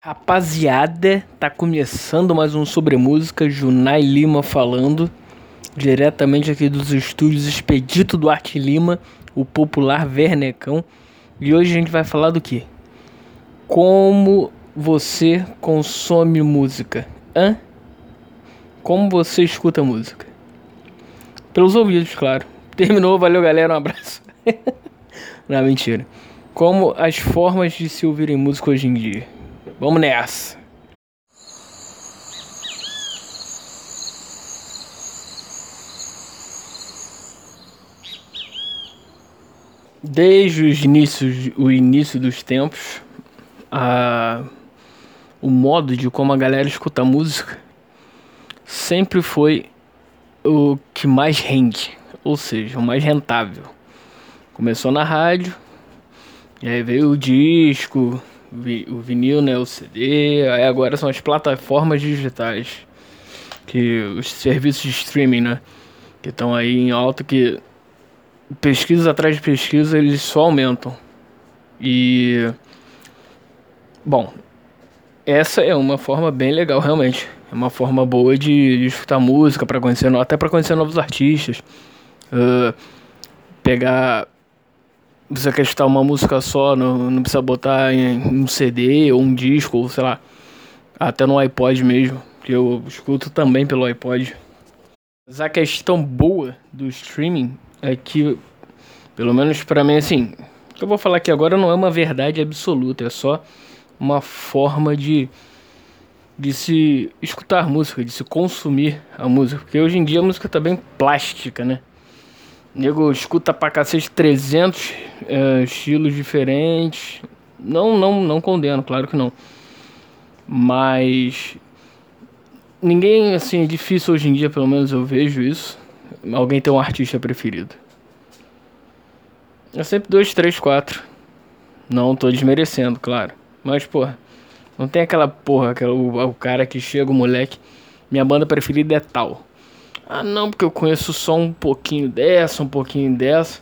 Rapaziada, tá começando mais um Sobre Música, Junai Lima falando, diretamente aqui dos estúdios Expedito Duarte Lima, o popular Vernecão. E hoje a gente vai falar do que? Como você consome música? Hã? Como você escuta música? Pelos ouvidos, claro. Terminou, valeu galera, um abraço. Não, mentira. Como as formas de se ouvirem música hoje em dia. Vamos nessa. Desde os inícios, o início dos tempos, a, o modo de como a galera escuta música sempre foi o que mais rende, ou seja, o mais rentável. Começou na rádio, e aí veio o disco, o vinil, né, o CD, aí agora são as plataformas digitais, que os serviços de streaming, né, que estão aí em alta, que pesquisa atrás de pesquisa eles só aumentam. E bom, essa é uma forma bem legal realmente. É uma forma boa de, de escutar música para conhecer, até para conhecer novos artistas. Uh, pegar você quer escutar uma música só, não, não precisa botar em um CD ou um disco, ou sei lá, até no iPod mesmo, que eu escuto também pelo iPod. Mas a questão boa do streaming é que, pelo menos para mim, assim, o que eu vou falar aqui agora não é uma verdade absoluta, é só uma forma de, de se escutar música, de se consumir a música, porque hoje em dia a música tá bem plástica, né? nego escuta pra cacete 300 é, estilos diferentes. Não, não, não condeno, claro que não. Mas ninguém assim é difícil hoje em dia, pelo menos eu vejo isso. Alguém tem um artista preferido. É sempre dois, três, quatro. Não tô desmerecendo, claro. Mas, porra, não tem aquela porra, aquela, o, o cara que chega, o moleque. Minha banda preferida é tal. Ah, não, porque eu conheço só um pouquinho dessa, um pouquinho dessa.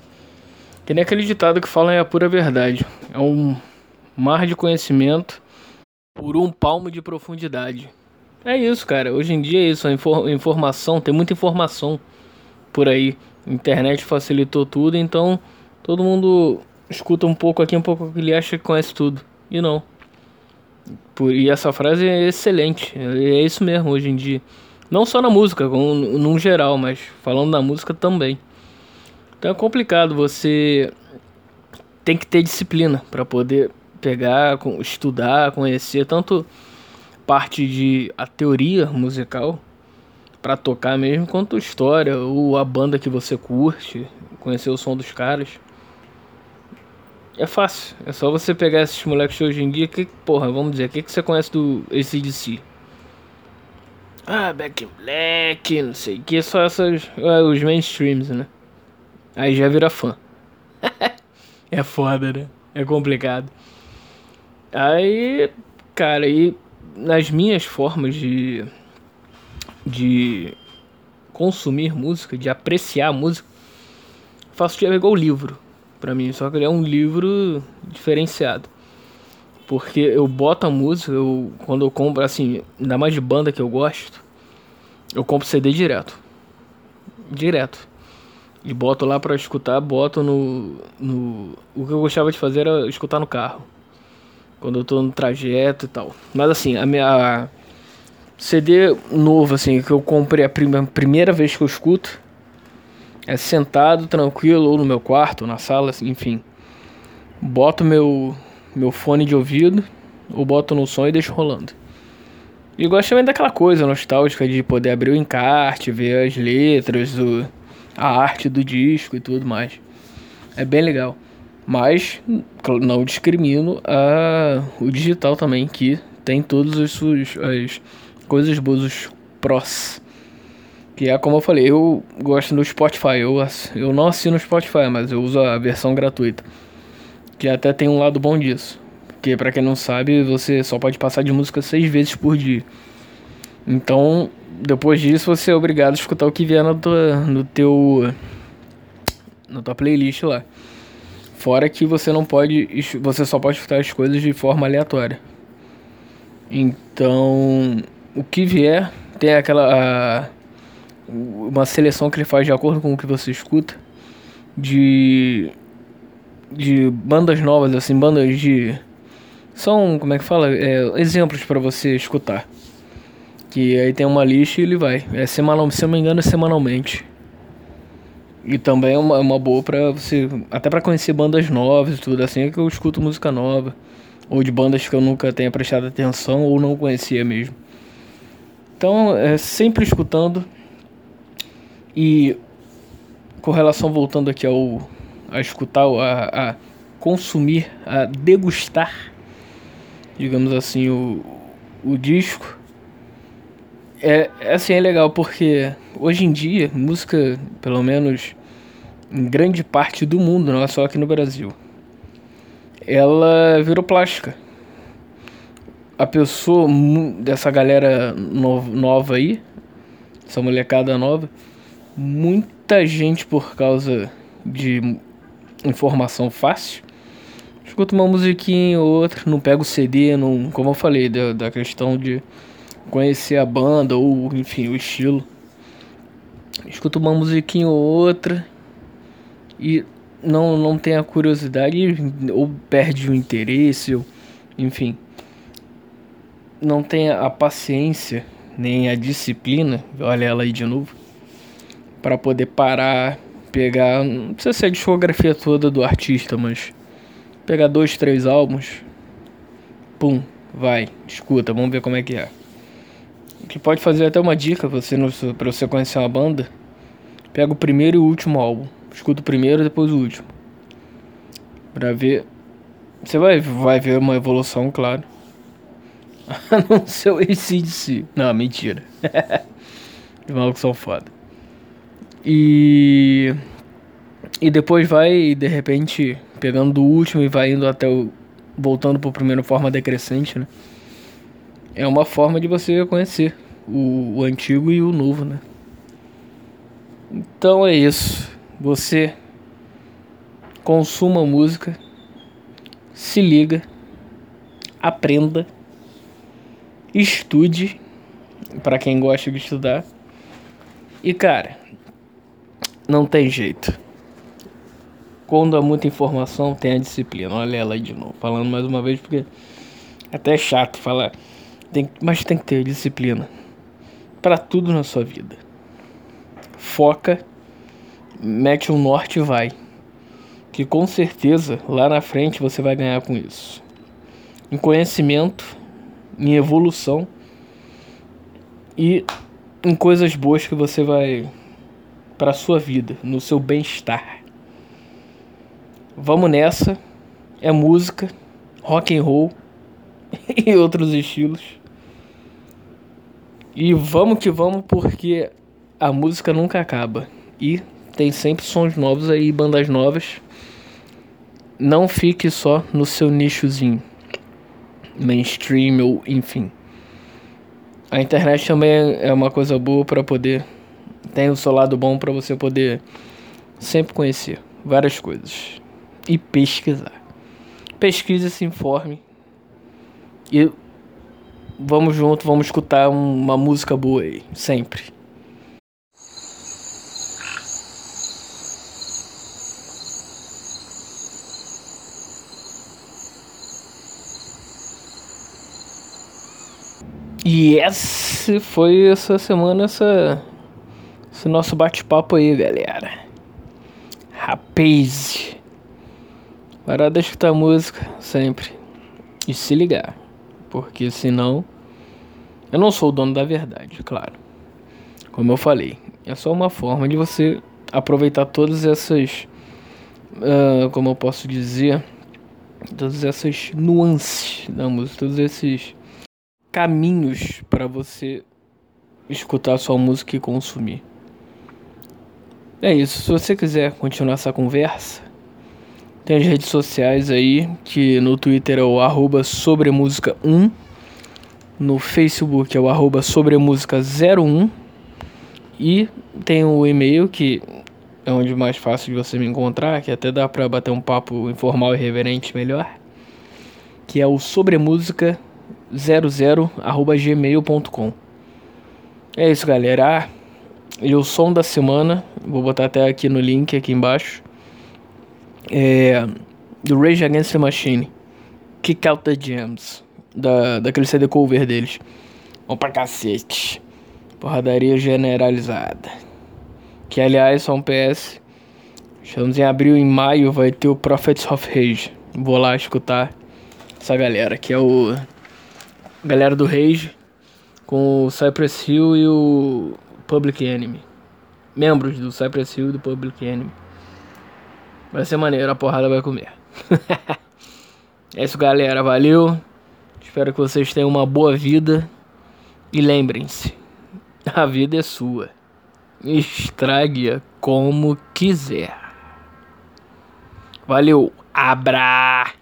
Que nem aquele ditado que fala é a pura verdade. É um mar de conhecimento por um palmo de profundidade. É isso, cara. Hoje em dia é isso. A infor informação, tem muita informação por aí. A internet facilitou tudo, então todo mundo escuta um pouco aqui, um pouco ele acha que conhece tudo. E não. Por, e essa frase é excelente. É isso mesmo hoje em dia. Não só na música, como num geral, mas falando da música também. Então é complicado, você tem que ter disciplina para poder pegar, estudar, conhecer tanto parte de a teoria musical para tocar mesmo, quanto história ou a banda que você curte, conhecer o som dos caras. É fácil, é só você pegar esses moleques hoje em dia que, porra, vamos dizer, o que, que você conhece do ACDC? Ah, Back in Black, não sei o que, só essas. É, os mainstreams, né? Aí já vira fã. é foda, né? É complicado. Aí, cara, aí nas minhas formas de. de consumir música, de apreciar música, faço tipo igual livro para mim, só que ele é um livro diferenciado. Porque eu boto a música, eu, quando eu compro, assim, ainda mais de banda que eu gosto, eu compro CD direto. Direto. E boto lá pra escutar, boto no, no. O que eu gostava de fazer era escutar no carro. Quando eu tô no trajeto e tal. Mas assim, a minha. CD novo, assim, que eu comprei a prima, primeira vez que eu escuto. É sentado, tranquilo, ou no meu quarto, ou na sala, assim, enfim. Boto meu meu fone de ouvido, ou boto no som e deixo rolando. E gosto também daquela coisa nostálgica de poder abrir o encarte, ver as letras, o, a arte do disco e tudo mais. É bem legal. Mas não discrimino a, o digital também, que tem todas as as coisas boas, os prós. Que é como eu falei, eu gosto do Spotify. Eu, eu não assino o Spotify, mas eu uso a versão gratuita. Que até tem um lado bom disso. Porque para quem não sabe, você só pode passar de música seis vezes por dia. Então, depois disso, você é obrigado a escutar o que vier no, tua, no teu. na tua playlist lá. Fora que você não pode. Você só pode escutar as coisas de forma aleatória. Então, o que vier, tem aquela. Uma seleção que ele faz de acordo com o que você escuta. De. De bandas novas, assim, bandas de. São, como é que fala? É, exemplos para você escutar. Que aí tem uma lista e ele vai. É semanal, se eu não me engano, é semanalmente. E também é uma, uma boa pra você. Até pra conhecer bandas novas e tudo assim, é que eu escuto música nova. Ou de bandas que eu nunca tenha prestado atenção ou não conhecia mesmo. Então, é sempre escutando. E com relação voltando aqui ao a escutar, a, a consumir, a degustar, digamos assim, o, o disco. É, assim, é legal porque hoje em dia, música, pelo menos em grande parte do mundo, não é só aqui no Brasil, ela virou plástica. A pessoa dessa galera no, nova aí, essa molecada nova, muita gente por causa de informação fácil, escuta uma musiquinha ou outra, não pega o CD, não, como eu falei, da, da questão de conhecer a banda ou enfim o estilo. Escuta uma musiquinha ou outra e não, não tem a curiosidade ou perde o interesse, ou, enfim. Não tem a paciência nem a disciplina, olha ela aí de novo, para poder parar, pegar, não precisa ser a discografia toda do artista, mas pegar dois, três álbuns, pum, vai, escuta, vamos ver como é que é. Que pode fazer até uma dica você para você conhecer uma banda. Pega o primeiro e o último álbum. Escuta o primeiro e depois o último. Pra ver. Você vai, vai ver uma evolução, claro. A não ser o ACDC. Não, mentira. Os malucos são foda. E. E depois vai, de repente, pegando do último e vai indo até o. Voltando pro primeiro forma decrescente, né? É uma forma de você conhecer o, o antigo e o novo, né? Então é isso. Você consuma música, se liga, aprenda, estude, para quem gosta de estudar. E cara, não tem jeito. Quando há muita informação, tem a disciplina. Olha ela aí de novo, falando mais uma vez porque é até chato falar. Tem, mas tem que ter disciplina para tudo na sua vida. Foca mete um norte e vai. Que com certeza lá na frente você vai ganhar com isso. Em conhecimento, em evolução e em coisas boas que você vai para sua vida, no seu bem-estar. Vamos nessa. É música, rock and roll e outros estilos. E vamos que vamos porque a música nunca acaba. E tem sempre sons novos aí, bandas novas. Não fique só no seu nichozinho, mainstream ou enfim. A internet também é uma coisa boa para poder tem o seu lado bom para você poder sempre conhecer várias coisas e pesquisar. Pesquise, se informe e vamos junto, vamos escutar uma música boa aí, sempre. E essa foi essa semana, essa, esse nosso bate-papo aí, galera. Rapaz, parar de escutar música sempre e se ligar, porque senão eu não sou o dono da verdade, claro. Como eu falei, é só uma forma de você aproveitar todas essas, uh, como eu posso dizer, todas essas nuances da música, todos esses caminhos para você escutar sua música e consumir. É isso. Se você quiser continuar essa conversa, tem as redes sociais aí, que no Twitter é o arroba sobremusica1 No Facebook é o arroba sobremusica01. E tem o e-mail que é onde mais fácil de você me encontrar, que até dá pra bater um papo informal e reverente melhor. Que é o sobremusica00 É isso, galera. E o som da semana, vou botar até aqui no link aqui embaixo. É do Rage Against the Machine. Kick Out the Jams. Da, daquele CD cover deles. Vamos pra cacete. Porradaria generalizada. Que aliás, só um PS. Estamos em abril, em maio vai ter o Prophets of Rage. Vou lá escutar essa galera, que é o. Galera do Rage. Com o Cypress Hill e o Public Enemy. Membros do Cypress Hill do Public Enemy. Vai ser maneiro, a porrada vai comer. é isso, galera. Valeu. Espero que vocês tenham uma boa vida. E lembrem-se: a vida é sua. Estrague-a como quiser. Valeu. Abra.